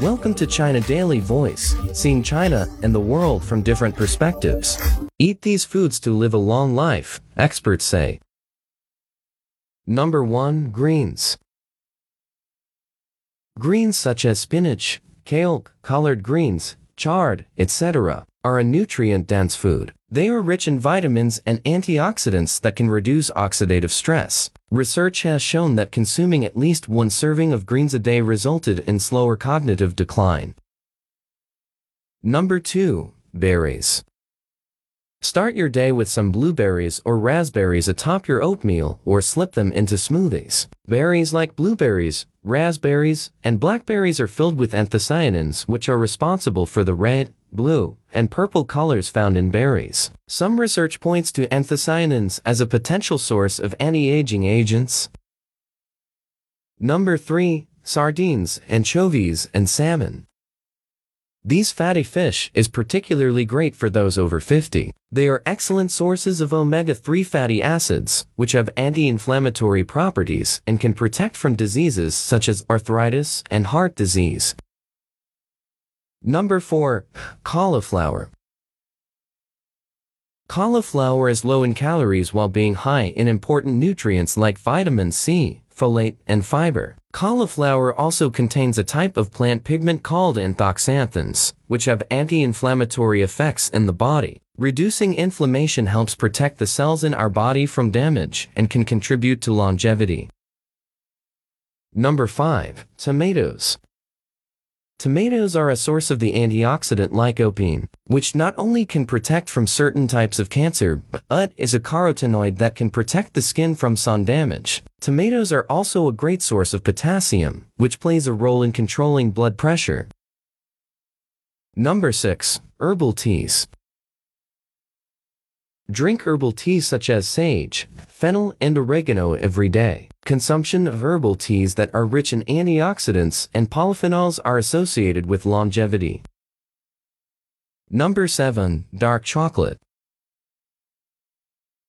Welcome to China Daily Voice, seeing China and the world from different perspectives. Eat these foods to live a long life, experts say. Number 1. Greens. Greens such as spinach, kale, collard greens, chard, etc., are a nutrient-dense food. They are rich in vitamins and antioxidants that can reduce oxidative stress. Research has shown that consuming at least one serving of greens a day resulted in slower cognitive decline. Number 2. Berries. Start your day with some blueberries or raspberries atop your oatmeal or slip them into smoothies. Berries like blueberries, raspberries, and blackberries are filled with anthocyanins which are responsible for the red, blue, and purple colors found in berries. Some research points to anthocyanins as a potential source of anti-aging agents. Number 3. Sardines, anchovies, and salmon. These fatty fish is particularly great for those over 50. They are excellent sources of omega-3 fatty acids, which have anti-inflammatory properties and can protect from diseases such as arthritis and heart disease. Number 4. Cauliflower. Cauliflower is low in calories while being high in important nutrients like vitamin C, folate, and fiber. Cauliflower also contains a type of plant pigment called anthoxanthins, which have anti-inflammatory effects in the body. Reducing inflammation helps protect the cells in our body from damage and can contribute to longevity. Number 5. Tomatoes. Tomatoes are a source of the antioxidant lycopene, which not only can protect from certain types of cancer, but is a carotenoid that can protect the skin from sun damage. Tomatoes are also a great source of potassium, which plays a role in controlling blood pressure. Number 6. Herbal teas. Drink herbal teas such as sage, fennel, and oregano every day. Consumption of herbal teas that are rich in antioxidants and polyphenols are associated with longevity. Number 7. Dark chocolate.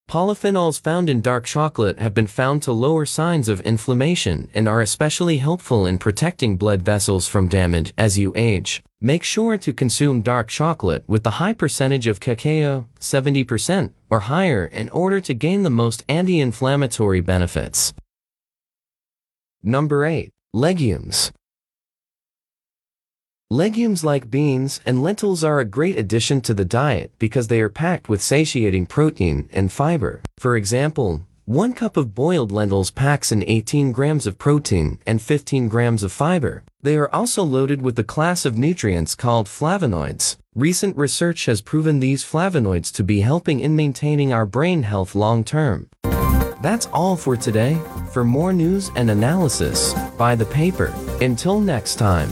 Polyphenols found in dark chocolate have been found to lower signs of inflammation and are especially helpful in protecting blood vessels from damage as you age. Make sure to consume dark chocolate with a high percentage of cacao, 70% or higher in order to gain the most anti-inflammatory benefits. Number 8. Legumes. Legumes like beans and lentils are a great addition to the diet because they are packed with satiating protein and fiber. For example, one cup of boiled lentils packs in 18 grams of protein and 15 grams of fiber. They are also loaded with a class of nutrients called flavonoids. Recent research has proven these flavonoids to be helping in maintaining our brain health long term. That's all for today. For more news and analysis, buy the paper. Until next time.